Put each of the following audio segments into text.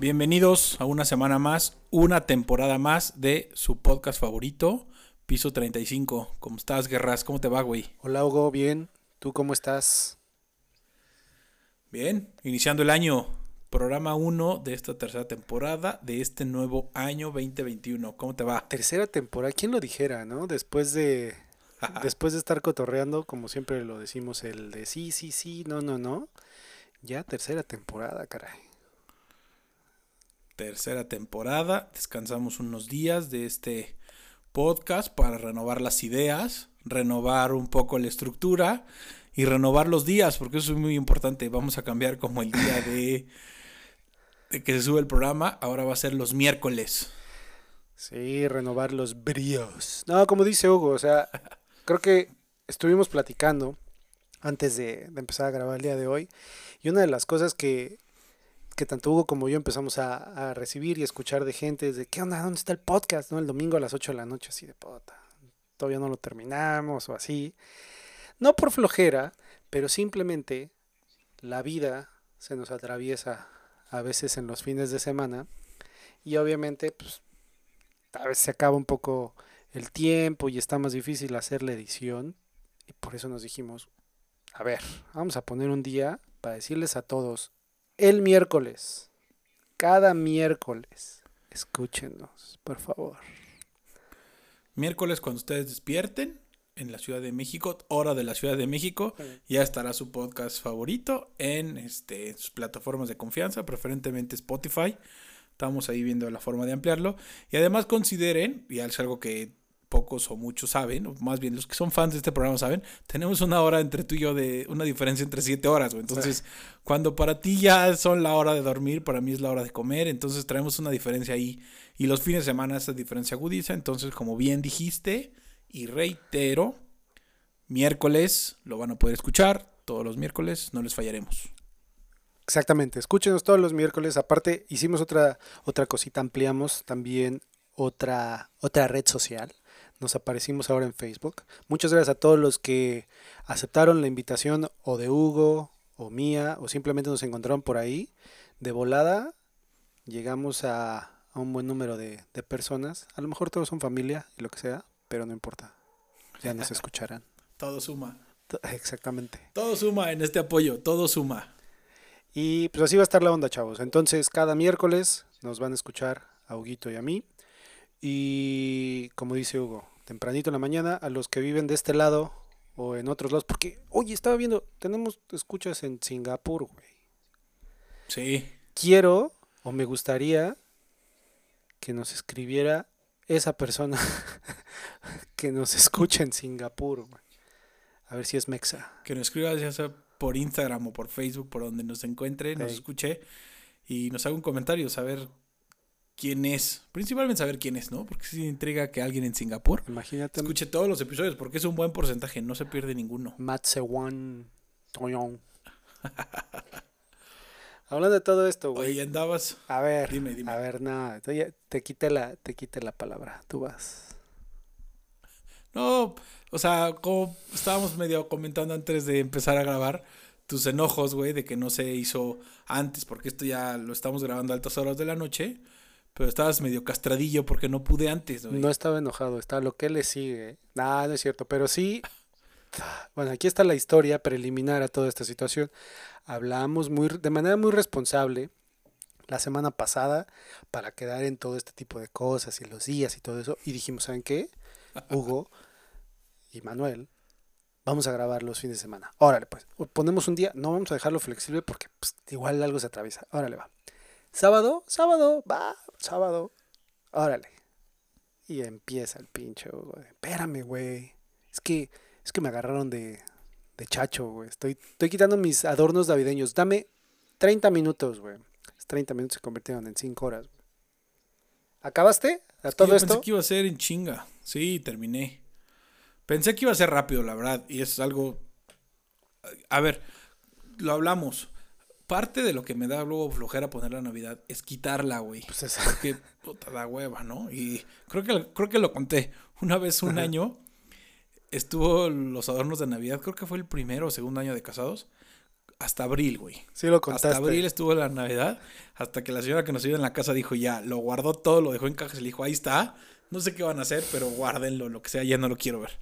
Bienvenidos a una semana más, una temporada más de su podcast favorito, Piso 35. ¿Cómo estás, Guerras? ¿Cómo te va, güey? Hola, Hugo, bien. ¿Tú cómo estás? Bien, iniciando el año, programa 1 de esta tercera temporada de este nuevo año 2021. ¿Cómo te va? Tercera temporada, ¿quién lo dijera, no? Después de después de estar cotorreando, como siempre lo decimos, el de sí, sí, sí, no, no, no. Ya tercera temporada, caray. Tercera temporada, descansamos unos días de este podcast para renovar las ideas, renovar un poco la estructura y renovar los días, porque eso es muy importante. Vamos a cambiar como el día de, de que se sube el programa, ahora va a ser los miércoles. Sí, renovar los bríos. No, como dice Hugo, o sea, creo que estuvimos platicando antes de, empezar a grabar el día de hoy y una de las cosas que, que tanto Hugo como yo empezamos a, recibir y escuchar de gente es de, ¿qué onda? ¿Dónde está el podcast? ¿No? El domingo a las 8 de la noche, así de puta. Todavía no lo terminamos o así. No por flojera, pero simplemente la vida se nos atraviesa a veces en los fines de semana y obviamente pues a veces se acaba un poco el tiempo y está más difícil hacer la edición. Y por eso nos dijimos, a ver, vamos a poner un día para decirles a todos, el miércoles, cada miércoles, escúchenos, por favor. Miércoles cuando ustedes despierten en la Ciudad de México, hora de la Ciudad de México, ya estará su podcast favorito en este, sus plataformas de confianza, preferentemente Spotify. Estamos ahí viendo la forma de ampliarlo. Y además consideren, y es algo que pocos o muchos saben, o más bien los que son fans de este programa saben, tenemos una hora entre tú y yo de una diferencia entre siete horas, Entonces, cuando para ti ya son la hora de dormir, para mí es la hora de comer, entonces traemos una diferencia ahí. Y los fines de semana esa diferencia agudiza, entonces como bien dijiste, y reitero, miércoles lo van a poder escuchar, todos los miércoles, no les fallaremos. Exactamente, escúchenos todos los miércoles. Aparte, hicimos otra, otra cosita, ampliamos también otra, otra red social nos aparecimos ahora en Facebook. Muchas gracias a todos los que aceptaron la invitación o de Hugo o mía o simplemente nos encontraron por ahí. De volada llegamos a, un buen número de, personas. A lo mejor todos son familia y lo que sea, pero no importa. Ya nos escucharán. todo suma. Exactamente. Todo suma en este apoyo, todo suma. Y pues así va a estar la onda, chavos. Entonces, cada miércoles nos van a escuchar a Huguito y a mí. Y como dice Hugo, tempranito en la mañana a los que viven de este lado o en otros lados. Porque, oye, estaba viendo, tenemos escuchas en Singapur, güey. Sí. Quiero o me gustaría que nos escribiera esa persona que nos escucha en Singapur, güey. A ver si es Mexa. Que nos escriba ya sea por Instagram o por Facebook, por donde nos encuentre, nos escuche y nos haga un comentario, saber quién es. Principalmente saber quién es, ¿no? Porque si intriga que alguien en Singapur Imagínate. escuche todos los episodios, porque es un buen porcentaje, no se pierde ninguno. Matsewan Toyong. Hablando de todo esto, güey. Oye, andabas. A ver, dime, dime. A ver, nada, te quité la, te quité la palabra. Tú vas. No, o sea, como estábamos medio comentando antes de empezar a grabar, tus enojos, güey, de que no se hizo antes, porque esto ya lo estamos grabando a altas horas de la noche. Pero estabas medio castradillo porque no pude antes, No estaba enojado, está lo que le sigue. Nada, no es cierto, pero sí. Bueno, aquí está la historia preliminar a toda esta situación. Hablamos muy, de manera muy responsable la semana pasada para quedar en todo este tipo de cosas y los días y todo eso. Y dijimos, ¿saben qué? Hugo y Manuel, vamos a grabar los fines de semana. Órale, pues, ponemos un día, no vamos a dejarlo flexible porque pues, igual algo se atraviesa. Órale, va. Sábado, sábado, va, sábado. Órale. Y empieza el pinche. Espérame, güey. Es que, es que me agarraron de, de chacho, güey. Estoy, estoy quitando mis adornos navideños. Dame 30 minutos, güey. 30 minutos se convirtieron en 5 horas. ¿Acabaste? ¿A todo esto? Pensé que iba a ser en chinga. Sí, terminé. Pensé que iba a ser rápido, la verdad. Y es algo. A ver, lo hablamos parte de lo que me da luego flojera poner la Navidad es quitarla, güey. Pues es... Porque puta da hueva, ¿no? Y creo que, creo que lo conté. Una vez, un año, estuvo los adornos de Navidad, creo que fue el primero o segundo año de casados. hasta abril, güey. Sí lo contaste. Hasta abril estuvo la Navidad, hasta que la señora que nos iba en la casa dijo ya, lo guardó todo, lo dejó en cajas y le dijo, ahí está, no sé qué van a hacer, pero guárdenlo, lo que sea, ya no lo quiero ver.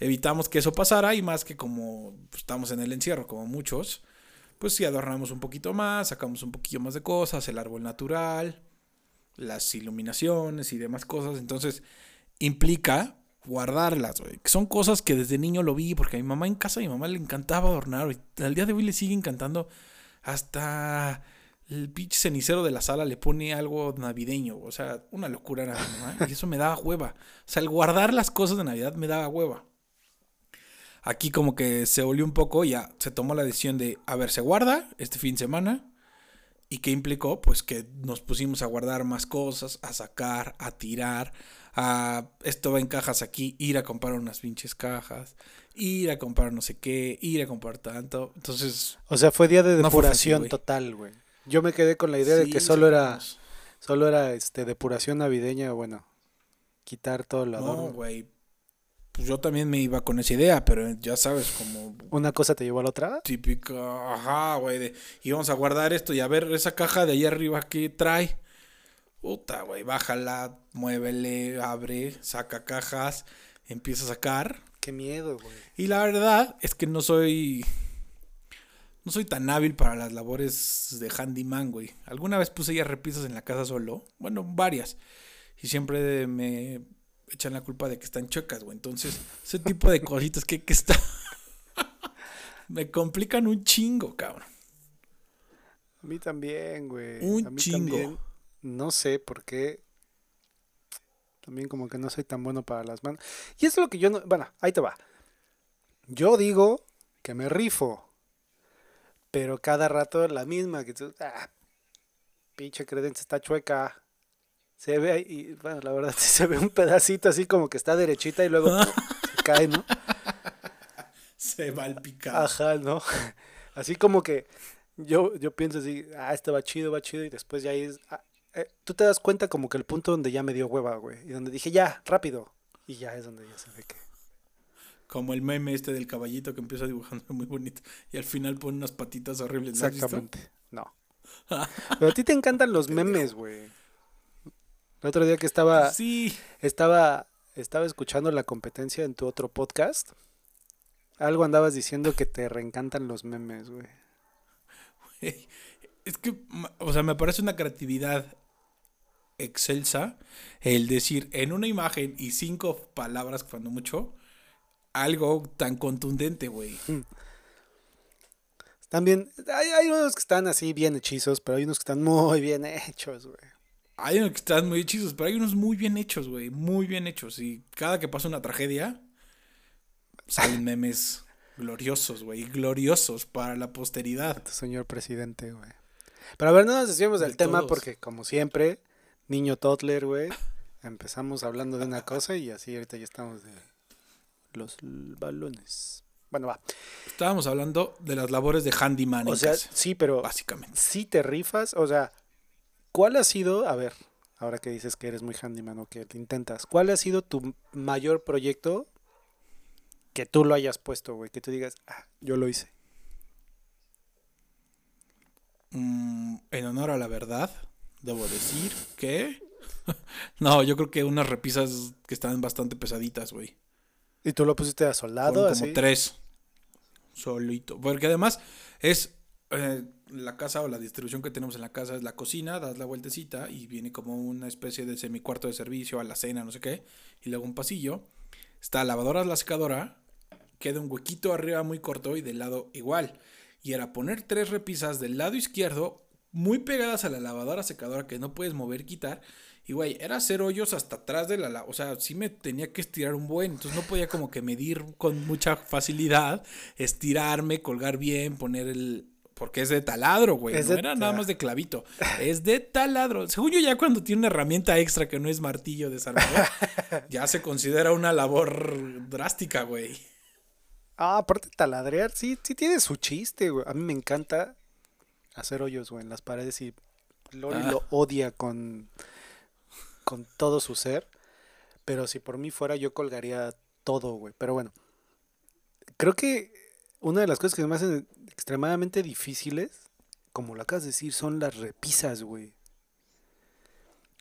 Evitamos que eso pasara y más que como pues, estamos en el encierro, como muchos, pues sí adornamos un poquito más, sacamos un poquillo más de cosas, el árbol natural, las iluminaciones y demás cosas, entonces implica guardarlas. Que son cosas que desde niño lo vi, porque a mi mamá en casa, a mi mamá le encantaba adornar. Al día de hoy le sigue encantando. Hasta el pinche cenicero de la sala le pone algo navideño. O sea, una locura era mi mamá. Y eso me daba hueva. O sea, el guardar las cosas de Navidad me daba hueva. Aquí como que se volvió un poco, ya se tomó la decisión de, a ver, se guarda este fin de semana. ¿Y qué implicó? Pues que nos pusimos a guardar más cosas, a sacar, a tirar, a esto va en cajas aquí, ir a comprar unas pinches cajas, ir a comprar no sé qué, ir a comprar tanto. Entonces. O sea, fue día de No depuración fácil, total, güey. Yo me quedé con la idea de que solo era, solo era este depuración navideña, bueno, quitar todo lo No, adorno. güey. Pues yo también me iba con esa idea, pero ya sabes, como Una cosa te llevó a la otra. típica, ajá, güey, de íbamos a guardar esto y a ver esa caja de ahí arriba que trae. Puta, güey, bájala, muévele, abre, saca cajas, empieza a sacar. Qué miedo, güey. Y la verdad es que no soy. No soy tan hábil para las labores de handyman, güey. Alguna vez puse ya repisas en la casa solo. Bueno, varias. Y siempre me echan la culpa de que están chuecas, güey. Entonces, ese tipo de cositas que, que está. me complican un chingo, cabrón. A mí también, güey. Un a mí chingo. también. No sé por qué. También como que no soy tan bueno para las manos. Y eso es lo que yo no... Bueno, ahí te va. Yo digo que me rifo. Pero cada rato la misma. Que tú... Ah, pinche credencia está chueca. Se ve ahí... Y, bueno, la verdad sí se ve un pedacito así como que está derechita y luego se cae, ¿no? Se va al picado. Ajá, ¿no? Así como que yo, yo pienso así, ah, este va chido, va chido, y después ya es... ah, eh, tú te das cuenta como que el punto donde ya me dio hueva, güey, y donde dije, ya, rápido, y ya es donde ya se ve que... Como el meme este del caballito que empieza dibujando muy bonito. Y al final pone unas patitas horribles. Exactamente, no. Pero a ti te encantan los memes, güey. El otro día que estaba, Sí. estaba, estaba escuchando la competencia en tu otro podcast, algo andabas diciendo que te reencantan los memes, güey. Güey, Es que, o sea, me parece una creatividad excelsa el decir en una imagen y cinco palabras, cuando mucho, algo tan contundente, güey. Están bien, hay, hay unos que están así bien hechizos, pero hay unos que están muy bien hechos, güey. Hay unos que están muy hechizos, pero hay unos muy bien hechos, güey. Muy bien hechos. Y cada que pasa una tragedia, salen memes gloriosos, güey. Gloriosos para la posteridad. Señor presidente, güey. Pero a ver, no nos desviemos del De tema todos. porque, como siempre, niño Totler, güey, empezamos hablando de una cosa y así ahorita ya estamos de los balones. Bueno, va. Estábamos hablando de las labores de handyman O sea, sí, pero básicamente. sí te rifas, o sea, ¿cuál ha sido, a ver, ahora que dices que eres muy handyman o que te intentas, ¿cuál ha sido tu mayor proyecto que tú lo hayas puesto, güey? Que tú digas, ah, yo lo hice. Mm, en honor a la verdad, debo decir que... no, yo creo que unas repisas que están bastante pesaditas, güey. ¿Y tú lo pusiste a soldado, Fueron como así? tres. Solito. Porque además es eh, la casa o la distribución que tenemos en la casa es la cocina, das la vueltecita y viene como una especie de semicuarto de servicio a la cena, no sé qué. Y luego un pasillo. Está la lavadora, la secadora. Queda un huequito arriba muy corto y del lado igual. Y era poner tres repisas del lado izquierdo muy pegadas a la lavadora secadora que no puedes mover, quitar. Y güey, era hacer hoyos hasta atrás de la, o sea, sí me tenía que estirar un buen, entonces no podía como que medir con mucha facilidad, estirarme, colgar bien, poner el porque es de taladro, güey, Es no de era ta- nada más de clavito, es de taladro. Según yo ya cuando tiene una herramienta extra que no es martillo desarmador, ya se considera una labor drástica, güey. Ah, aparte taladrear, sí, sí tiene su chiste, güey. A mí me encanta hacer hoyos, güey, en las paredes y Lori Ah. lo odia con, con todo su ser. Pero si por mí fuera, yo colgaría todo, güey. Pero bueno, creo que una de las cosas que me hacen extremadamente difíciles, como lo acabas de decir, son las repisas, güey.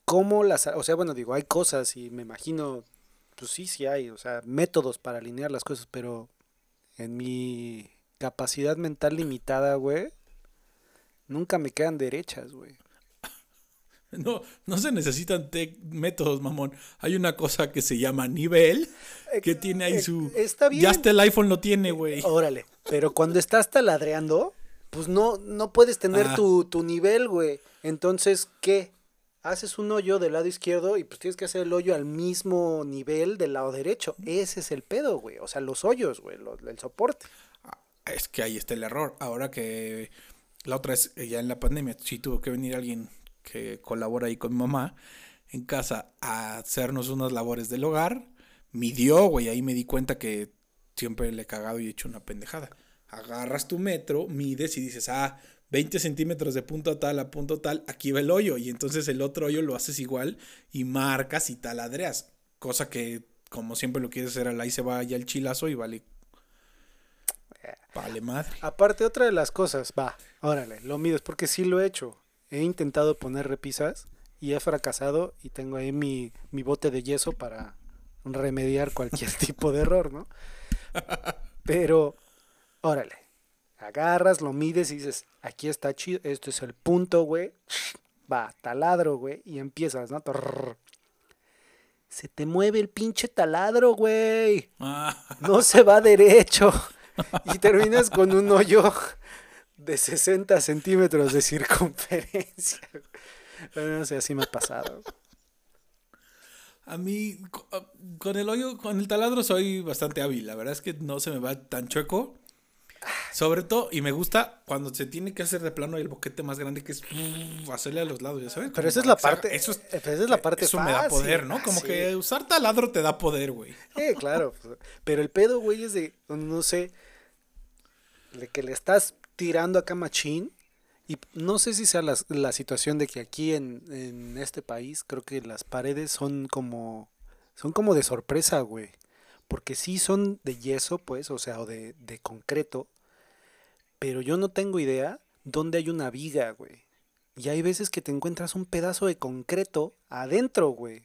¿Cómo las... O sea, bueno, digo, hay cosas y me imagino, pues sí, sí hay, o sea, métodos para alinear las cosas, pero en mi capacidad mental limitada, güey, nunca me quedan derechas, güey. No, no se necesitan métodos, mamón. Hay una cosa que se llama nivel, que tiene ahí su... Está bien. Ya hasta el iPhone lo tiene, güey. Órale, pero cuando estás taladreando, pues no, no puedes tener Ah. tu, tu nivel, güey. Entonces, ¿qué? Haces un hoyo del lado izquierdo y pues tienes que hacer el hoyo al mismo nivel del lado derecho. Ese es el pedo, güey. O sea, los hoyos, güey, los- el soporte. Es que ahí está el error. Ahora que la otra es ya en la pandemia, sí tuvo que venir alguien que colabora ahí con mi mamá en casa a hacernos unas labores del hogar. Midió, güey, ahí me di cuenta que siempre le he cagado y he hecho una pendejada. Agarras tu metro, mides y dices, ah, 20 centímetros de punto tal a punto tal, aquí va el hoyo. Y entonces el otro hoyo lo haces igual y marcas y taladreas. Cosa que, como siempre lo quieres hacer, ahí se va ya el chilazo y vale. Vale madre. Aparte, otra de las cosas, va, órale, lo mides, porque sí lo he hecho. He intentado poner repisas y he fracasado y tengo ahí mi, mi bote de yeso para remediar cualquier tipo de error, ¿no? Pero, órale, agarras, lo mides y dices, aquí está chido, esto es el punto, güey. Va, taladro, güey, y empiezas, ¿no? Se te mueve el pinche taladro, güey Ah, no se va derecho. Y terminas con un hoyo de 60 centímetros de circunferencia. Pero no sé, así me ha pasado. A mí, co- con el hoyo, con el taladro soy bastante hábil. La verdad es que no se me va tan chueco. Sobre todo, y me gusta cuando se tiene que hacer de plano el boquete más grande que es uh, hacerle a los lados, ya sabes. Pero esa es la parte. Eso es, esa es la parte eso me da poder, ¿no? Como sí. que usar taladro te da poder, güey. Eh, claro. pues, Pero el pedo, güey, es de, no sé, de que le estás tirando acá machín. Y no sé si sea la, la situación de que aquí en, en este país creo que las paredes son como, son como de sorpresa, güey. Porque sí son de yeso, pues, o sea, o de, de concreto. Pero yo no tengo idea dónde hay una viga, güey. Y hay veces que te encuentras un pedazo de concreto adentro, güey.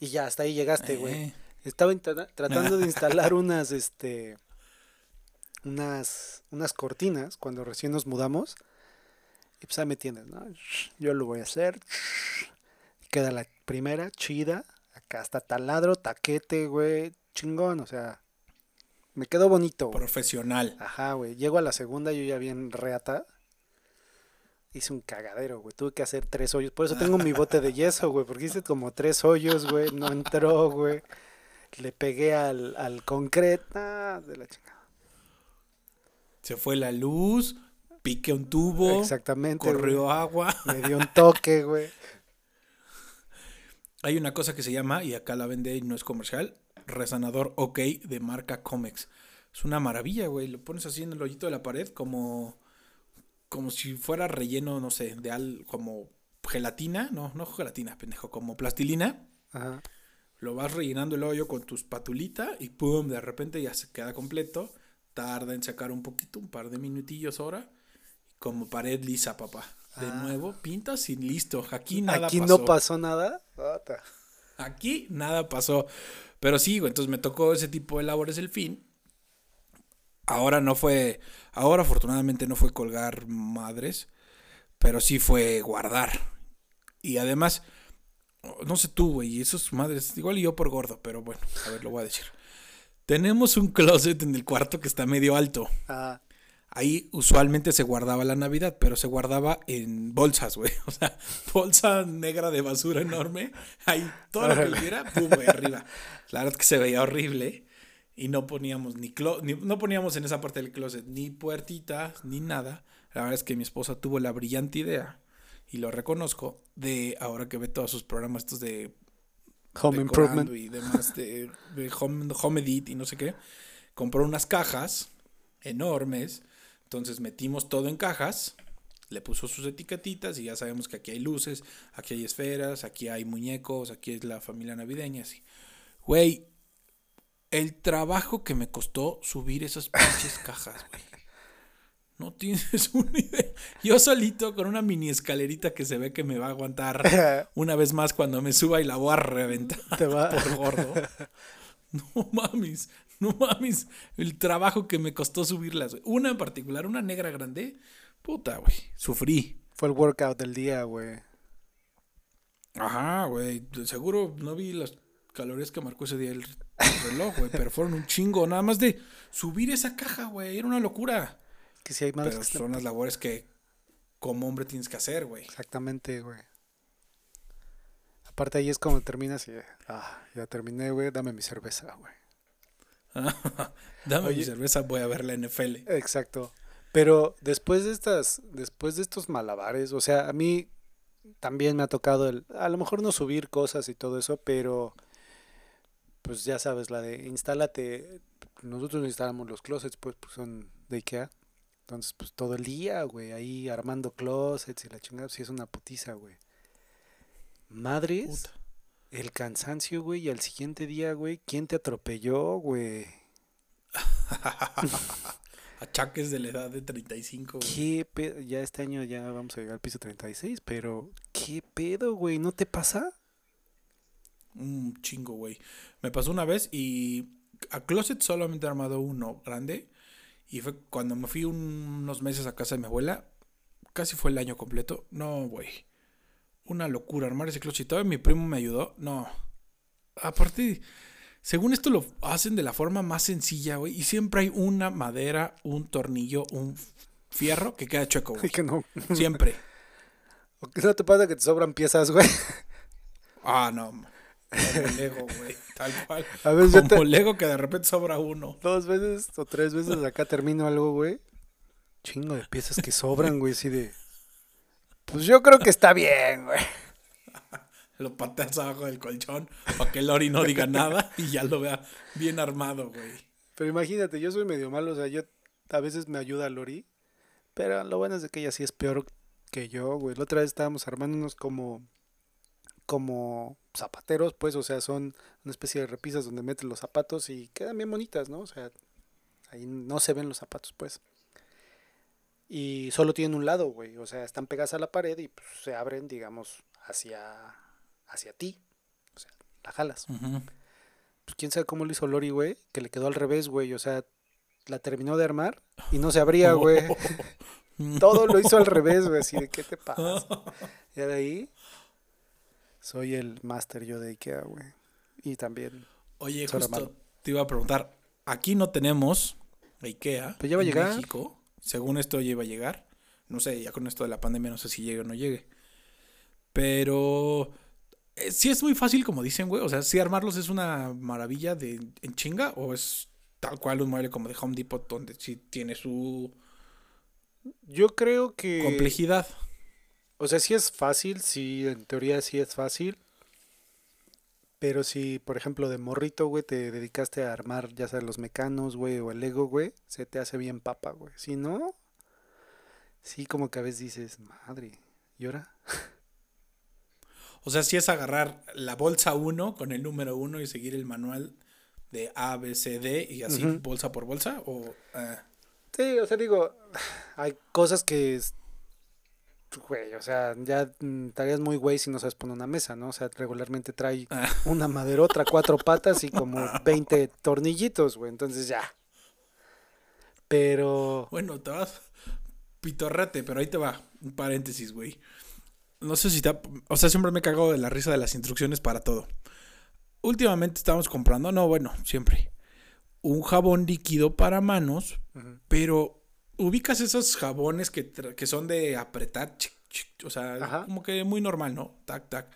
Y ya, hasta ahí llegaste, güey. Eh, Estaba tratando de instalar unas, este, unas, unas cortinas cuando recién nos mudamos. Y pues ahí me tienes, ¿no? Yo lo voy a hacer. Queda la primera, chida. Acá está taladro, taquete, güey. Chingón, o sea. Me quedó bonito, güey. profesional. Ajá, güey. Llego a la segunda, yo ya bien reata. Hice un cagadero, güey. Tuve que hacer tres hoyos. Por eso tengo mi bote de yeso, güey. Porque hice como tres hoyos, güey. No entró, güey. Le pegué al, al concreto. Ah, de la chingada. Se fue la luz, piqué un tubo, Exactamente. güey. corrió agua. Me dio un toque, güey. Hay una cosa que se llama, y acá la vende y no es comercial, resanador OK de marca Comex. Es una maravilla, güey. Lo pones así en el hoyito de la pared como, como si fuera relleno, no sé, de al, como gelatina. No, no gelatina, pendejo, como plastilina. Ajá. Lo vas rellenando el hoyo con tu espatulita y pum, de repente ya se queda completo. Tarda en sacar un poquito, un par de minutillos ahora. Como pared lisa, papá. De Ah. nuevo, pintas y listo. Aquí nada Aquí pasó. no pasó nada. Ota. Aquí nada pasó. Pero sí, güey, entonces me tocó ese tipo de labores el fin. Ahora no fue, ahora afortunadamente no fue colgar madres, pero sí fue guardar. Y además, no sé tú, güey, esos madres, igual y yo por gordo, pero bueno, a ver, lo voy a decir. Tenemos un closet en el cuarto que está medio alto. Ah, Ahí usualmente se guardaba la Navidad, pero se guardaba en bolsas, güey. O sea, bolsa negra de basura enorme. Ahí todo lo que hubiera, pum, güey, arriba. La verdad es que se veía horrible. Y no poníamos ni, clo- ni- no poníamos en esa parte del closet ni puertitas, ni nada. La verdad es que mi esposa tuvo la brillante idea, y lo reconozco, de ahora que ve todos sus programas estos de home improvement. y demás de, de home, home edit y no sé qué. Compró unas cajas enormes. Entonces metimos todo en cajas. Le puso sus etiquetitas y ya sabemos que aquí hay luces, aquí hay esferas, aquí hay muñecos, aquí es la familia navideña, así. Güey, el trabajo que me costó subir esas pinches cajas, güey. No tienes una idea. Yo solito con una mini escalerita que se ve que me va a aguantar una vez más cuando me suba y la voy a reventar Te va- por gordo. No mames, no mames. El trabajo que me costó subirlas. güey. Una en particular, una negra grande. Puta, güey. Sufrí. Fue el workout del día, güey. Ajá, güey. Seguro no vi las calorías que marcó ese día el reloj, güey. Pero fueron un chingo. Nada más de subir esa caja, güey. Era una locura. Que si hay madres Pero que son las labores que como hombre tienes que hacer, güey. Exactamente, güey. Aparte ahí es como terminas y... Ah, ya terminé, güey. Dame mi cerveza, güey. Dame mi cerveza, voy a ver la NFL. Exacto. Pero después de estas, después de estos malabares, o sea, a mí también me ha tocado el, a lo mejor no subir cosas y todo eso, pero pues ya sabes, la de instálate, nosotros instalamos los closets, pues, pues son de Ikea. Entonces, pues todo el día, güey, ahí armando closets y la chingada, sí es una putiza, güey. Madres, Puta. El cansancio, güey, y al siguiente día, güey, ¿quién te atropelló, güey? Achaques de la edad de 35, güey. ¿Qué pedo? Ya este año ya vamos a llegar al piso 36, pero ¿qué pedo, güey? ¿No te pasa? Un chingo, güey. Me pasó una vez y a closet solamente he armado uno grande. Y fue cuando me fui un- unos meses a casa de mi abuela. Casi fue el año completo. No, güey. Una locura armar ese closet. Todavía mi primo me ayudó. No. Aparte, según esto lo hacen de la forma más sencilla, güey. Y siempre hay una madera, un tornillo, un fierro que queda chueco, güey. que no. Siempre. ¿O qué no te pasa que te sobran piezas, güey? Ah, no. Como Lego, güey. Tal cual. A veces Como te- Lego que de repente sobra uno. Dos veces o tres veces acá termino algo, güey. Chingo de piezas que sobran, güey, así de... Pues yo creo que está bien, güey. Lo pateas abajo del colchón para que Lori no diga nada y ya lo vea bien armado, güey. Pero imagínate, yo soy medio malo, o sea, yo a veces me ayuda Lori, pero lo bueno es de que ella sí es peor que yo, güey. La otra vez estábamos armándonos como como zapateros, pues, o sea, son una especie de repisas donde metes los zapatos y quedan bien bonitas, ¿no? O sea, ahí no se ven los zapatos, pues. Y solo tienen un lado, güey, o sea, están pegadas a la pared y pues, se abren, digamos, hacia hacia ti. O sea, la jalas pues quién sabe cómo lo hizo Lori, güey, que le quedó al revés, güey, o sea, la terminó de armar y no se abría, güey. Todo lo hizo al revés, güey, así de qué te pasa. Ya de ahí soy el máster yo de Ikea, güey. Y también, Oye, justo te iba a preguntar. Aquí no tenemos IKEA. Pues ya va a llegar. México. Según esto ya iba a llegar. No sé, ya con esto de la pandemia no sé si llegue o no llegue. Pero eh, sí es muy fácil como dicen, güey. O sea, si armarlos es una maravilla de en chinga o es tal cual un mueble como de Home Depot donde sí tiene su yo creo que, complejidad. o sea, sí es fácil, sí, en teoría sí es fácil. Pero si, por ejemplo, de morrito, güey, te dedicaste a armar, ya sea los mecanos, güey, o el Lego, güey, se te hace bien papa, güey. Si no, sí como que a veces dices, madre, ¿y ahora? O sea, si es agarrar la bolsa 1 con el número 1 y seguir el manual de A, B, C, D y así bolsa por bolsa o ah, Sí, o sea, digo, hay cosas que, güey, o sea, ya mm, estarías muy güey si no sabes poner una mesa, ¿no? O sea, regularmente trae Ah. una maderota, cuatro patas y como 20 tornillitos, güey, entonces ya. Pero, Bueno, te vas pitorrete, pero ahí te va. Un paréntesis, güey. No sé si te... ha- O sea, siempre me he cagado de la risa de las instrucciones para todo. Últimamente estábamos comprando, no, bueno, siempre. Un jabón líquido para manos, pero ubicas esos jabones que, que son de apretar, chic, chic, o sea, Ajá. como que muy normal, ¿no? Tac, tac.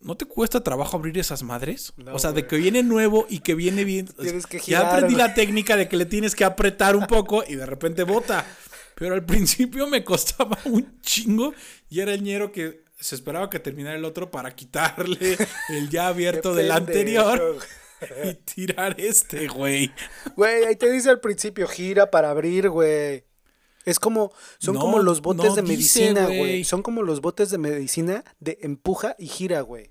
¿No te cuesta trabajo abrir esas madres? No, o sea, de que viene nuevo y que viene bien. Tienes que ya girar, aprendí güey. la técnica de que le tienes que apretar un poco y de repente bota. Pero al principio me costaba un chingo y era el ñero que se esperaba que terminara el otro para quitarle el ya abierto del anterior. y tirar este, güey. Güey, ahí te dice al principio, gira para abrir, güey. Es como, son No, como los botes no de medicina, güey. güey. Son como los botes de medicina de empuja y gira, güey.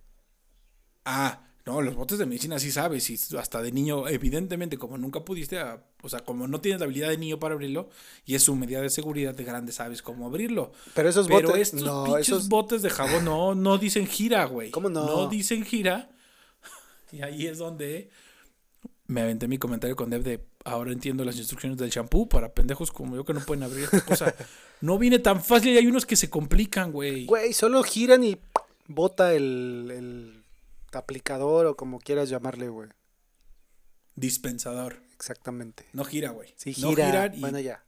Ah, No, los botes de medicina sí sabes, y hasta de niño, evidentemente, como nunca pudiste, a- o sea, como no tienes la habilidad de niño para abrirlo, y es su medida de seguridad de grande, sabes cómo abrirlo. Pero esos Pero botes. estos no, pinches esos. botes de jabón no, no dicen gira, güey. ¿Cómo no? No dicen gira. Y ahí es donde me aventé mi comentario con Dev de ahora entiendo las instrucciones del shampoo para pendejos como yo que no pueden abrir esta cosa. No viene tan fácil y hay unos que se complican, güey. Güey, solo giran y bota el, el aplicador o como quieras llamarle, güey. Dispensador. Exactamente. No gira, güey. Sí, No gira. giran y- Bueno, ya.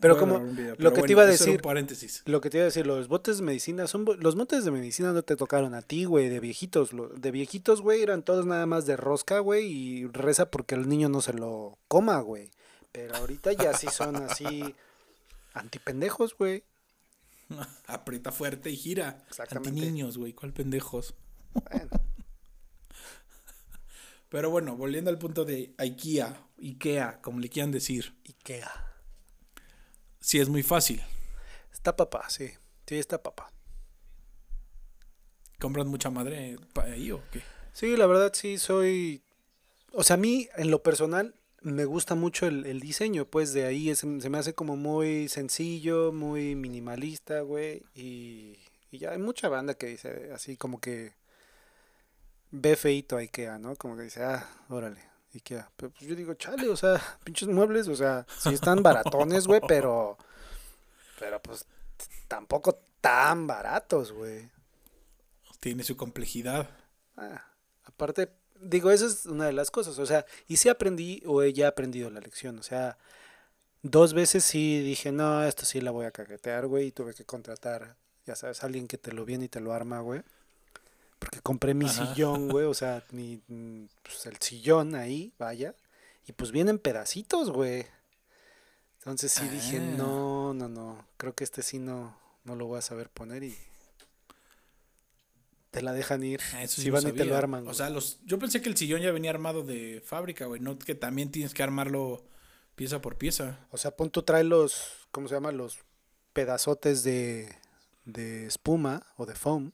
Pero como lo pero que te iba a decir, paréntesis. lo que te iba a decir, los botes de medicina son los botes de medicina no te tocaron a ti, güey, de viejitos, lo- de viejitos, güey, eran todos nada más de rosca, güey, y reza porque el niño no se lo coma, güey. Pero ahorita ya sí son así antipendejos, güey. Aprieta fuerte y gira. Exactamente. Anti niños, güey. ¿Cuál pendejos? Bueno, Pero bueno, volviendo al punto de IKEA, IKEA, como le quieran decir. Ikea. Sí es muy fácil. Está papá, sí. Sí, está papá. ¿Compran mucha madre ahí o qué? Sí, la verdad sí soy... O sea, a mí en lo personal me gusta mucho el, el diseño, pues de ahí es- se me hace como muy sencillo, muy minimalista, güey. Y, y ya hay mucha banda que dice así como que ve feito a Ikea, ¿no? Como que dice, ah, órale, Ikea. Pero pues yo digo, chale, o sea, pinches muebles, o sea, sí están baratones, güey, pero... Pero pues tampoco tan baratos, güey. Tiene su complejidad. Ah, aparte, digo, esa es una de las cosas, o sea, y sí aprendí o he ya aprendido la lección, o sea, dos veces sí dije, no, esto sí la voy a caguetear, güey, y tuve que contratar, ya sabes, alguien que te lo viene y te lo arma, güey, compré mi Ajá. sillón, güey, o sea, mi, mm, pues, el sillón ahí, vaya, y pues vienen pedacitos, güey. Entonces sí dije, Ah. no, no, no, creo que este sí no, no lo voy a saber poner y te la dejan ir. Ah, Eso sí si no van y te lo arman. O güey. sea, los, yo pensé que el sillón ya venía armado de fábrica, güey. No que también tienes que armarlo pieza por pieza. O sea, pon tú trae los, ¿cómo se llama? Los pedazotes de, de espuma o de foam.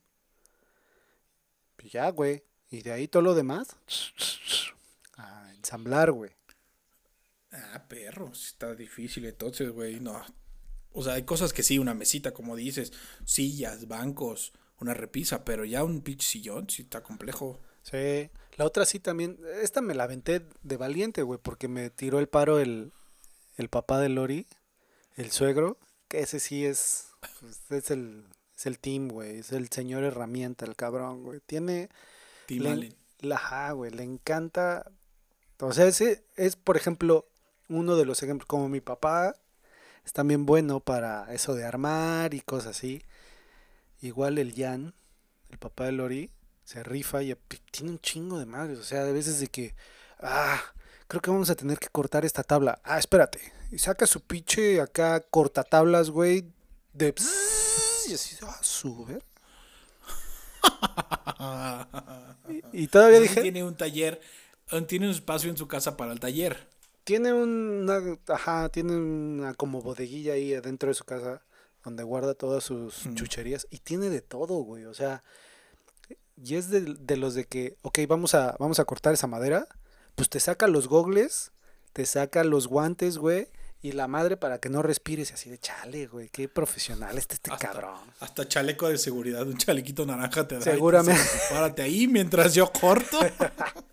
Y ya, güey. Y de ahí todo lo demás. A ensamblar, güey. Ah, perro, está difícil entonces, güey, no. O sea, hay cosas que sí, una mesita, como dices, sillas, bancos, una repisa, pero ya un pinche sillón sí está complejo. Sí. La otra sí también. Esta me la aventé de valiente, güey, porque me tiró el paro el, el papá de Lori, el suegro. Que ese sí es. pues, Es el, es el team, güey. Es el señor herramienta, el cabrón, güey. Tiene. Le- Allen. La, ajá, güey, le encanta. O sea, ese es, por ejemplo, uno de los ejemplos. Como mi papá es también bueno para eso de armar y cosas así. Igual el Jan, el papá de Lori, se rifa y tiene un chingo de madres. O sea, de veces de que, ah, creo que vamos a tener que cortar esta tabla. Ah, espérate. Y saca su pinche acá cortatablas, güey, de... Y así, ah, su ver. Y, y todavía dije, Tiene un taller, tiene un espacio en su casa para el taller. Tiene una, ajá, tiene una como bodeguilla ahí adentro de su casa donde guarda todas sus Mm. chucherías y tiene de todo, güey, o sea, y es de, de los de que, ok, vamos a, vamos a cortar esa madera, pues te saca los gogles, te saca los guantes, güey, y la madre para que no respires así de chale, güey, qué profesional está este Hasta- cabrón. Hasta chaleco de seguridad, un chalequito naranja te da. y te Seguramente. dice, Párate ahí mientras yo corto.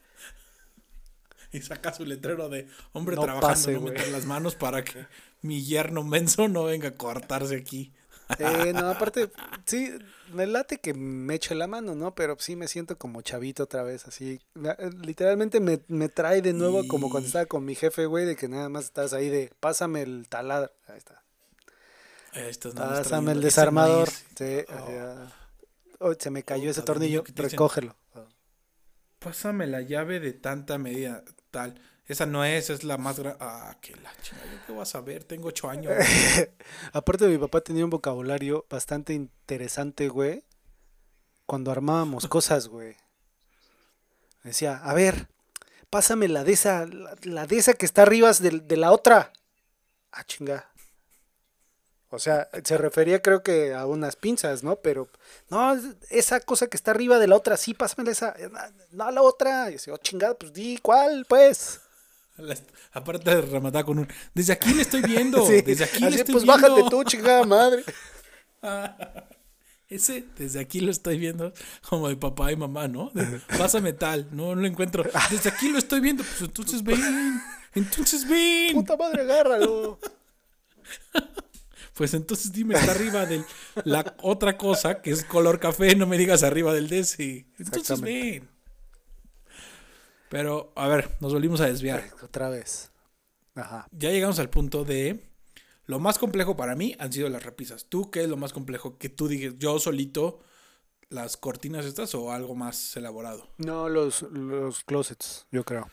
y saca su letrero de hombre No trabajando, pase, no meter las manos para que mi yerno menso no venga a cortarse aquí. Eh, no, aparte, sí, me late que me eche la mano, ¿no? Pero sí me siento como chavito otra vez, así. Eh, Literalmente me, me trae de nuevo como cuando estaba con mi jefe, güey, de que nada más estás ahí de, pásame el taladro. Ahí está. Nada más Pásame el desarmador. Sí, Oh. ah. Oh, se me cayó ese tornillo, recógelo. Pásame la llave de tanta medida, tal. Esa no es, es la más grande. Ah, que la chingada. ¿Yo qué vas a ver? Tengo ocho años. Aparte, mi papá tenía un vocabulario bastante interesante, güey. Cuando armábamos cosas, güey. Decía, a ver, pásame la de esa, la, la de esa que está arriba de, de la otra. Ah, chinga. O sea, se refería creo que a unas pinzas, ¿no? Pero, no, esa cosa que está arriba de la otra, sí, pásamela esa. No, la otra. Y yo, oh, chingada, pues di, ¿cuál, pues? Aparte de rematar con un, desde aquí le estoy viendo, desde aquí le estoy pues bájate tú, chingada madre. Ese, desde aquí lo estoy viendo como de papá y mamá, ¿no? pásame tal, no, lo encuentro. Desde aquí lo estoy viendo, pues entonces ven, entonces ven. Puta madre, agárralo. Pues entonces dime, está arriba de la otra cosa que es color café, no me digas arriba del DC. Entonces ven. Pero, a ver, nos volvimos a desviar. Otra vez. Ajá. Ya llegamos al punto de. Lo más complejo para mí han sido las repisas. ¿Tú qué es lo más complejo que tú digas, yo solito, las cortinas estas o algo más elaborado? No, los, los closets, yo creo.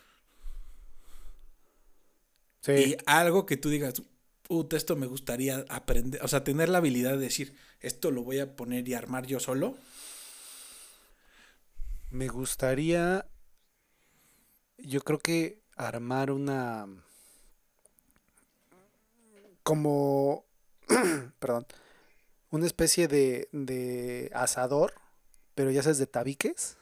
Sí. Y algo que tú digas, puta, esto me gustaría aprender, o sea, tener la habilidad de decir, esto lo voy a poner y armar yo solo. Me gustaría, yo creo que armar una, como, perdón, una especie de, de asador, pero ya sabes, de tabiques.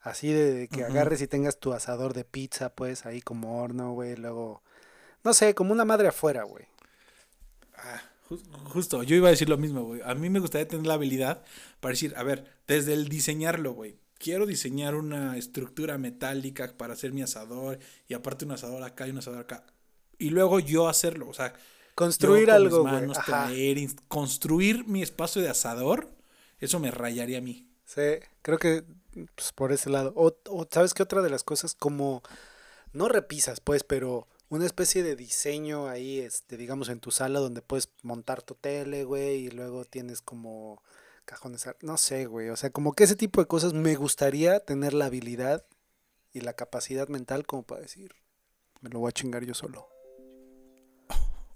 Así de que agarres y tengas tu asador de pizza, pues, ahí como horno, güey, luego no sé, como una madre afuera, güey. Ah, justo, yo iba a decir lo mismo, güey. A mí me gustaría tener la habilidad para decir, a ver, desde el diseñarlo, güey. Quiero diseñar una estructura metálica para hacer mi asador y aparte un asador acá y un asador acá. Y luego yo hacerlo, o sea, construir algo, güey. construir mi espacio de asador, eso me rayaría a mí. Sí, creo que pues, por ese lado. O, o sabes qué otra de las cosas como no repisas, pues, pero una especie de diseño ahí, este, digamos, en tu sala donde puedes montar tu tele, güey, y luego tienes como cajones, no sé, güey, o sea, como que ese tipo de cosas me gustaría tener la habilidad y la capacidad mental como para decir, me lo voy a chingar yo solo.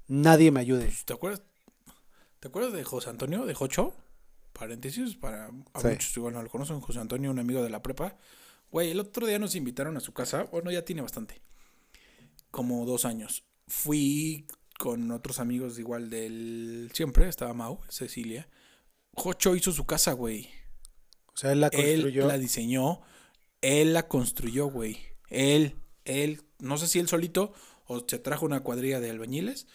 Nadie me ayude. Pues, ¿Te acuerdas? ¿Te acuerdas de José Antonio, de Jocho? Paréntesis, para a muchos igual no lo conocen, José Antonio, un amigo de la prepa. Güey, el otro día nos invitaron a su casa, bueno, ya tiene bastante como dos años. Fui con otros amigos igual del... Siempre, estaba Mau, Cecilia. Jocho hizo su casa, güey. O sea, él la construyó. Él la diseñó, él la construyó, güey. Él, él, no sé si él solito o se trajo una cuadrilla de albañiles,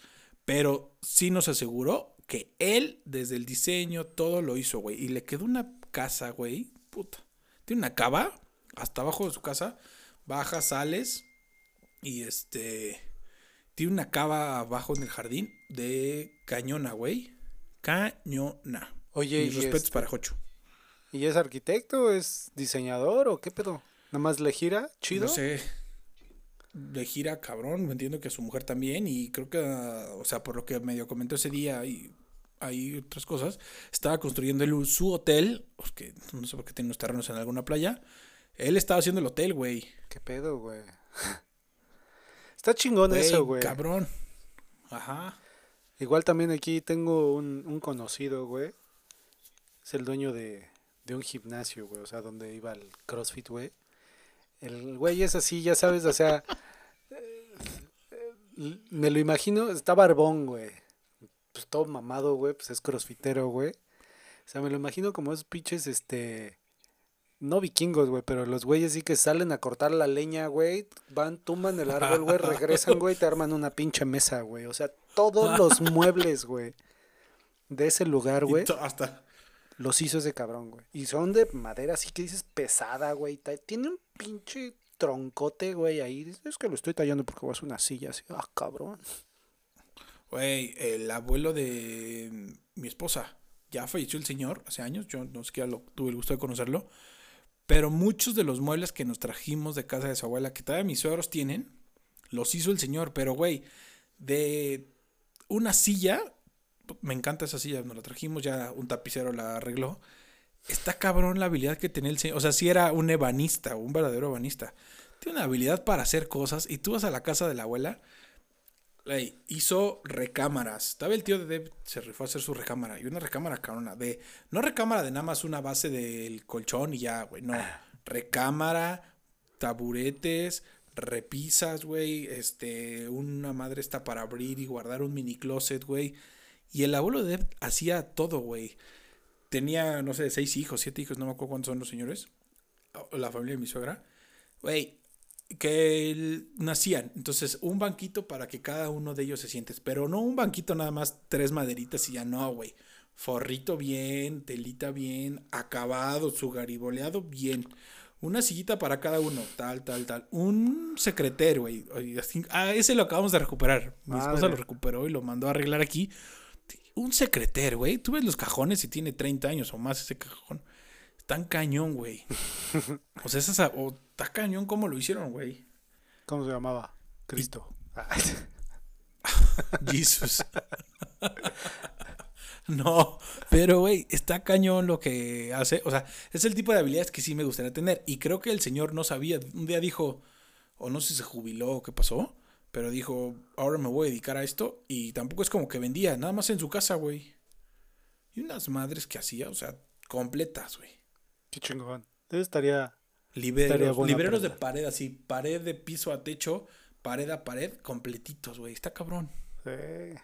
pero sí nos aseguró que él, desde el diseño, todo lo hizo, güey. Y le quedó una casa, güey. Puta. Tiene una cava hasta abajo de su casa. Bajas, sales, y este. Tiene una cava abajo en el jardín de cañona, güey. Cañona. Oye, Mis respetos para este, Jocho. ¿Y es arquitecto? ¿Es diseñador o qué pedo? ¿Nada más le gira? ¿Chido? No sé. Le gira cabrón. Entiendo que su mujer también. Y creo que, o sea, por lo que medio comentó ese día y hay otras cosas, estaba construyendo él su hotel. Porque no sé por qué tiene unos terrenos en alguna playa. Él estaba haciendo el hotel, güey. ¿Qué pedo, güey? Está chingón eso, güey. Cabrón. Ajá. Igual también aquí tengo un, conocido, güey. Es el dueño de, un gimnasio, güey. O sea, donde iba el CrossFit, güey. El güey es así, ya sabes, o sea. me lo imagino, está barbón, güey. Pues todo mamado, güey. Pues es crossfitero, güey. O sea, me lo imagino como esos pinches, este no vikingos, güey, pero los güeyes sí que salen a cortar la leña, güey, van, tumban el árbol, güey, regresan, güey, te arman una pinche mesa, güey. O sea, todos los muebles, güey, de ese lugar, güey. Hasta. Los hizo ese cabrón, güey. Y son de madera, así que dices pesada, güey. Tiene un pinche troncote, güey, ahí. Es que lo estoy tallando porque vas a una silla así. Ah, cabrón. Güey, el abuelo de mi esposa. Ya falleció el señor hace años. Yo no qué lo tuve el gusto de conocerlo. Pero muchos de los muebles que nos trajimos de casa de su abuela, que todavía mis suegros tienen, los hizo el señor. Pero, güey, de una silla, me encanta esa silla, nos la trajimos, ya un tapicero la arregló. Está cabrón la habilidad que tenía el señor. O sea, si era un ebanista, un verdadero ebanista. Tiene una habilidad para hacer cosas. Y tú vas a la casa de la abuela hizo recámaras. Estaba el tío de Deb, se rifó a hacer su recámara. Y una recámara cabrona. De, no recámara de nada más una base del colchón y ya, güey. No. Ah. Recámara, taburetes, repisas, güey. Este, una madre está para abrir y guardar un mini closet, güey. Y el abuelo de hacía todo, güey. Tenía, no sé, seis hijos, siete hijos, no me acuerdo cuántos son los señores. La familia de mi suegra. Güey, que nacían. Entonces, un banquito para que cada uno de ellos se siente. Pero no un banquito nada más, tres maderitas y ya no, güey. Forrito bien, telita bien, acabado, su gariboleado bien. Una sillita para cada uno, tal, tal, tal. Un secretero, güey. Ah, ese lo acabamos de recuperar. Mi esposa lo recuperó y lo mandó a arreglar aquí. Un secretero, güey. Tú ves los cajones y tiene 30 años o más ese cajón. Tan cañón, güey. o sea, esa, o está cañón cómo lo hicieron, güey. ¿Cómo se llamaba? Cristo. Jesús. no, pero güey, está cañón lo que hace. O sea, es el tipo de habilidades que sí me gustaría tener. Y creo que el señor no sabía. Un día dijo, o no sé si se jubiló o qué pasó, pero dijo, ahora me voy a dedicar a esto. Y tampoco es como que vendía, nada más en su casa, güey. Y unas madres que hacía, o sea, completas, güey. Qué chingón. Entonces estaría. Libreros, de pared, así, pared de piso a techo, pared a pared, completitos, güey. Está cabrón. Sí.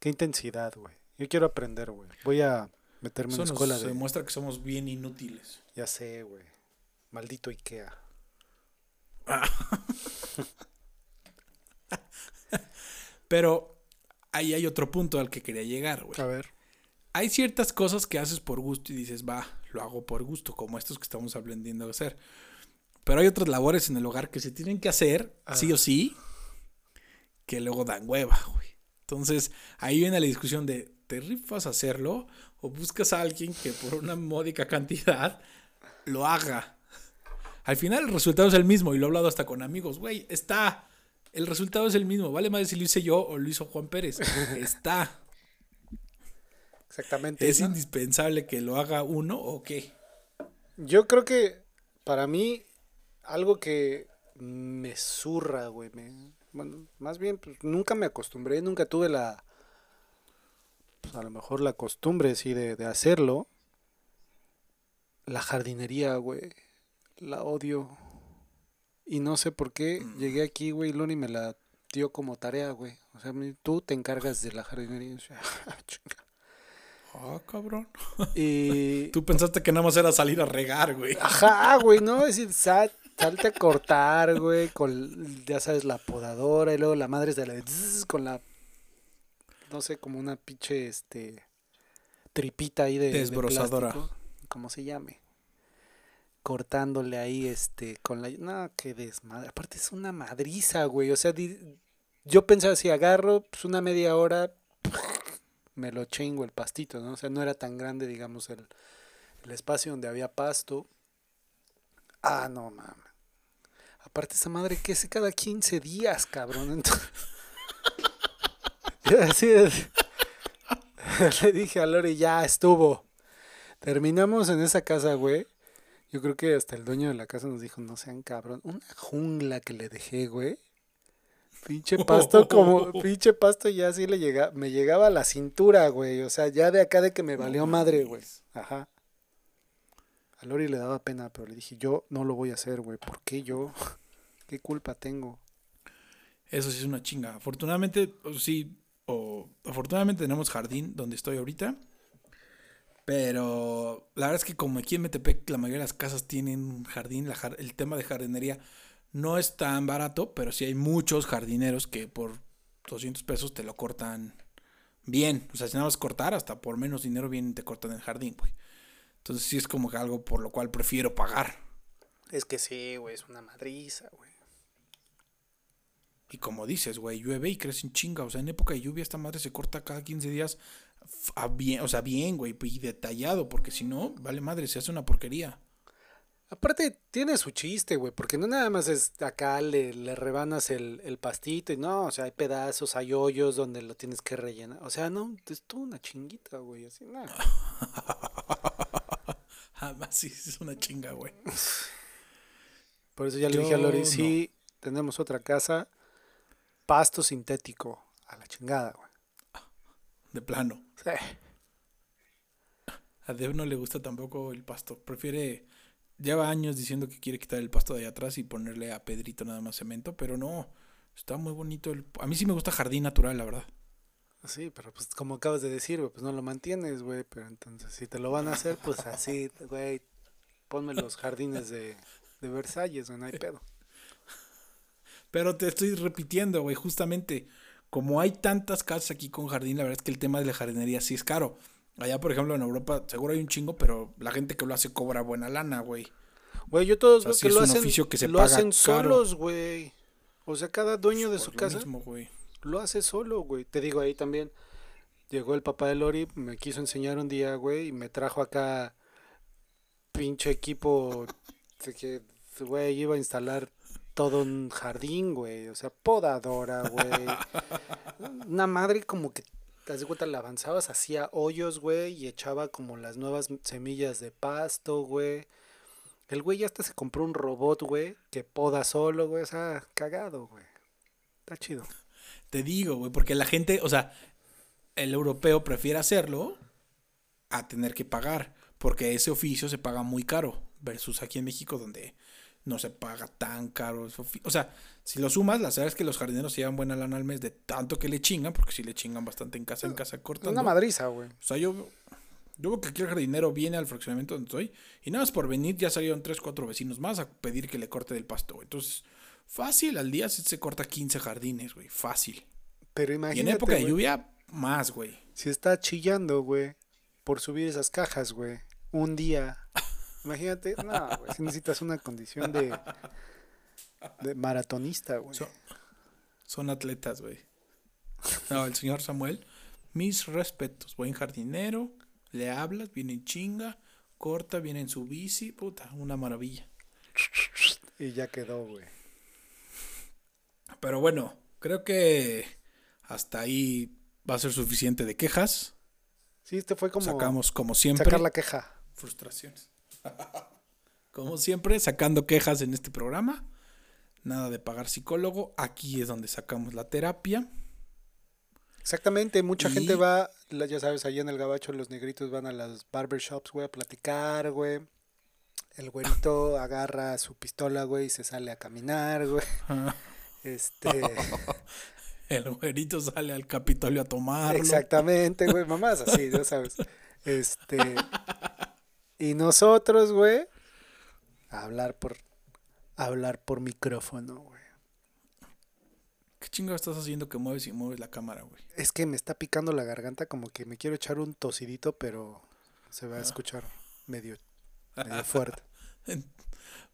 Qué intensidad, güey. Yo quiero aprender, güey. Voy a meterme en la escuela de. demuestra que somos bien inútiles. Ya sé, güey. Maldito Ikea. Pero ahí hay otro punto al que quería llegar, güey. A ver hay ciertas cosas que haces por gusto y dices, va, lo hago por gusto, como estos que estamos aprendiendo a hacer. Pero hay otras labores en el hogar que se tienen que hacer, sí o sí, que luego dan hueva, güey. Entonces, ahí viene la discusión de, ¿te rifas a hacerlo o buscas a alguien que por una módica cantidad lo haga? Al final el resultado es el mismo y lo he hablado hasta con amigos, güey, está. El resultado es el mismo, vale más si lo hice yo o lo hizo Juan Pérez. Está. Exactamente. ¿Es indispensable que lo haga uno o qué? Yo creo que para mí algo que me zurra, güey, bueno, más bien pues, nunca me acostumbré, nunca tuve la pues, a lo mejor la costumbre sí de, de hacerlo. La jardinería, güey. La odio. Y no sé por qué mm. llegué aquí, güey, y Loni me la dio como tarea, güey. O sea, tú te encargas de la jardinería. Sea, Ah, cabrón. Y... Tú pensaste que nada más era salir a regar, güey. Ajá, güey, ¿no? Es decir, salte a cortar, güey, con, ya sabes, la podadora y luego la madre de la... con la... No sé, como una pinche, este... Tripita ahí de... Desbrozadora. como se llame. Cortándole ahí, este, con la... No, qué desmadre. Aparte es una madriza, güey. O sea, yo pensaba, si agarro, pues una media hora me lo chingo el pastito, ¿no? O sea, no era tan grande, digamos, el, espacio donde había pasto. Ah, no, mames. Aparte esa madre que hace cada 15 días, cabrón. Entonces, así le dije a Lori, ya estuvo. Terminamos en esa casa, güey. Yo creo que hasta el dueño de la casa nos dijo, no sean cabrón. Una jungla que le dejé, güey. Pinche pasto como, pinche pasto ya así le llega, me llegaba a la cintura, güey. O sea, ya de acá de que me valió madre, güey. Ajá. A Lori le daba pena, pero le dije, yo no lo voy a hacer, güey. ¿Por qué yo? ¿Qué culpa tengo? Eso sí es una chinga. Afortunadamente, sí, o afortunadamente tenemos jardín donde estoy ahorita. Pero la verdad es que como aquí en Metepec la mayoría de las casas tienen jardín, el tema de jardinería no es tan barato, pero sí hay muchos jardineros que por 200 pesos te lo cortan bien. O sea, si nada más cortar, hasta por menos dinero bien te cortan el jardín, güey. Entonces sí es como que algo por lo cual prefiero pagar. Es que sí, güey, es una madriza, güey. Y como dices, güey, llueve y crece en chinga. O sea, en época de lluvia esta madre se corta cada 15 días. Bien, o sea, bien, güey, y detallado. Porque si no, vale madre, se hace una porquería. Aparte, tiene su chiste, güey, porque no nada más es acá le, le rebanas el, el, pastito y no, o sea, hay pedazos, hay hoyos donde lo tienes que rellenar. O sea, no, es toda una chinguita, güey, así, nada. Además, sí, es una chinga, güey. Por eso ya le dije a Lori, sí, tenemos otra casa, pasto sintético, a la chingada, güey. De plano. Sí. A Dev no le gusta tampoco el pasto, prefiere lleva años diciendo que quiere quitar el pasto de allá atrás y ponerle a Pedrito nada más cemento, pero no, está muy bonito. El... A mí sí me gusta jardín natural, la verdad. Sí, pero pues como acabas de decir, güey, pues no lo mantienes, güey. Pero entonces, si te lo van a hacer, pues así, güey, ponme los jardines de, de Versalles, güey, no hay pedo. Pero te estoy repitiendo, güey, justamente, como hay tantas casas aquí con jardín, la verdad es que el tema de la jardinería sí es caro. Allá, por ejemplo, en Europa, seguro hay un chingo, pero la gente que lo hace cobra buena lana, güey. Güey, yo todos O sea, veo que es lo un hacen, oficio que se lo paga hacen solos, güey. O sea, cada dueño de Por su lo casa mismo, lo hace solo, güey. Te digo, ahí también llegó el papá de Lori, me quiso enseñar un día, güey, y me trajo acá pinche equipo de que, güey, iba a instalar todo un jardín, güey. O sea, podadora, güey. Una madre como que, te das cuenta, la avanzabas, hacía hoyos, güey, y echaba como las nuevas semillas de pasto, güey. El güey ya hasta se compró un robot, güey, que poda solo, güey. O sea, cagado, güey. Está chido. Te digo, güey, porque la gente, o sea, el europeo prefiere hacerlo a tener que pagar, porque ese oficio se paga muy caro, versus aquí en México donde no se paga tan caro. O sea, si lo sumas, la verdad es que los jardineros se llevan buena lana al mes de tanto que le chingan, porque si le chingan bastante en casa, en casa cortando. Una madriza, güey. O sea, yo, yo veo que aquí el jardinero viene al fraccionamiento donde estoy y nada más por venir ya salieron 3, 4 vecinos más a pedir que le corte del pasto, güey. Entonces, fácil, al día se, se corta 15 jardines, güey. Fácil. Pero Y imagínate, en época de lluvia, más, güey. si está chillando, güey, por subir esas cajas, güey, un día. Imagínate, no, güey, si necesitas una condición de, de maratonista, güey. So- son atletas, güey. No, el señor Samuel, mis respetos. Buen jardinero, le hablas, viene en chinga, corta, viene en su bici, puta, una maravilla. Y ya quedó, güey. Pero bueno, creo que hasta ahí va a ser suficiente de quejas. Sí, este fue como Sacamos, como siempre, sacar la queja. frustraciones. como siempre, sacando quejas en este programa. Nada de pagar psicólogo. Aquí es donde sacamos la terapia. Exactamente, mucha Y- gente va, ya sabes, allá en el gabacho los negritos van a las barbershops, güey, a platicar, güey. El güerito agarra su pistola, güey, y se sale a caminar, güey. Este, El güerito sale al Capitolio a tomarlo. exactamente, güey, mamás así, ya sabes. Este, y nosotros, güey, hablar por, hablar por micrófono, güey. ¿Qué chingo estás haciendo que mueves y mueves la cámara, güey? Es que me está picando la garganta como que me quiero echar un tosidito, pero se va a escuchar medio, medio fuerte.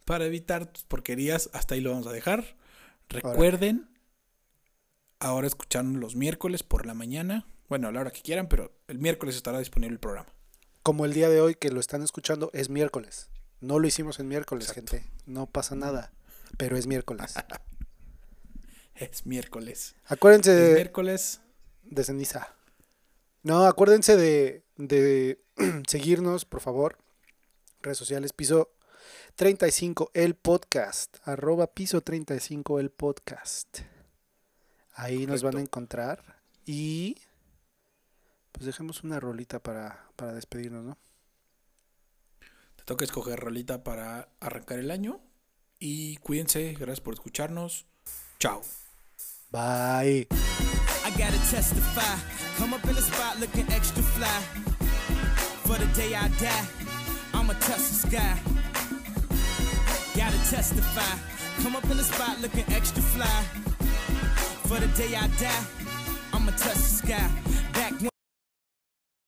Para evitar tus porquerías, hasta ahí lo vamos a dejar. Recuerden, ahora escucharnos los miércoles por la mañana. Bueno, a la hora que quieran, pero el miércoles estará disponible el programa. Como el día de hoy que lo están escuchando es miércoles. No lo hicimos en miércoles, Exacto. gente. No pasa nada, pero es miércoles. Es miércoles. Acuérdense de, miércoles. de ceniza. No, acuérdense de, de seguirnos, por favor. Redes sociales, piso 35 el podcast. Arroba piso 35 el podcast. Ahí nos van a encontrar. Y pues dejemos una rolita para, para despedirnos, ¿no? Te toca escoger rolita para arrancar el año. Y cuídense. Gracias por escucharnos. Chao. Bye. I gotta testify. Come up in the spot looking extra fly. For the day I die, I'ma touch the sky. Gotta testify. Come up in the spot looking extra fly. For the day I die, I'ma touch the sky. Back when